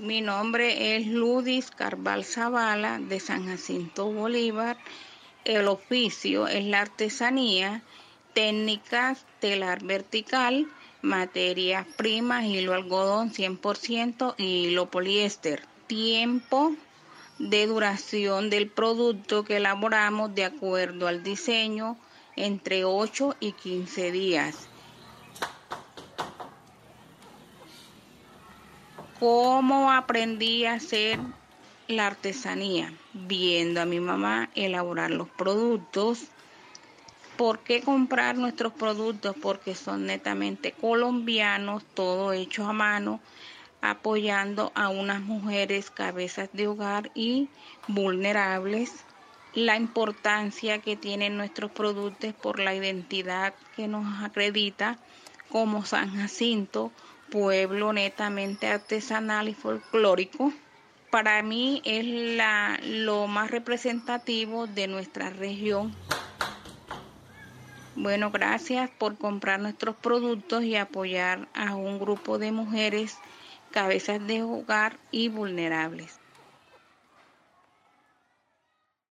Mi nombre es Ludis Carval Zavala de San Jacinto Bolívar. El oficio es la artesanía, técnicas telar vertical, materias primas, hilo algodón 100% y hilo poliéster. Tiempo de duración del producto que elaboramos de acuerdo al diseño entre 8 y 15 días. ¿Cómo aprendí a hacer la artesanía? Viendo a mi mamá elaborar los productos. ¿Por qué comprar nuestros productos? Porque son netamente colombianos, todo hecho a mano apoyando a unas mujeres cabezas de hogar y vulnerables, la importancia que tienen nuestros productos por la identidad que nos acredita como San Jacinto, pueblo netamente artesanal y folclórico. Para mí es la, lo más representativo de nuestra región. Bueno, gracias por comprar nuestros productos y apoyar a un grupo de mujeres cabezas de hogar y vulnerables.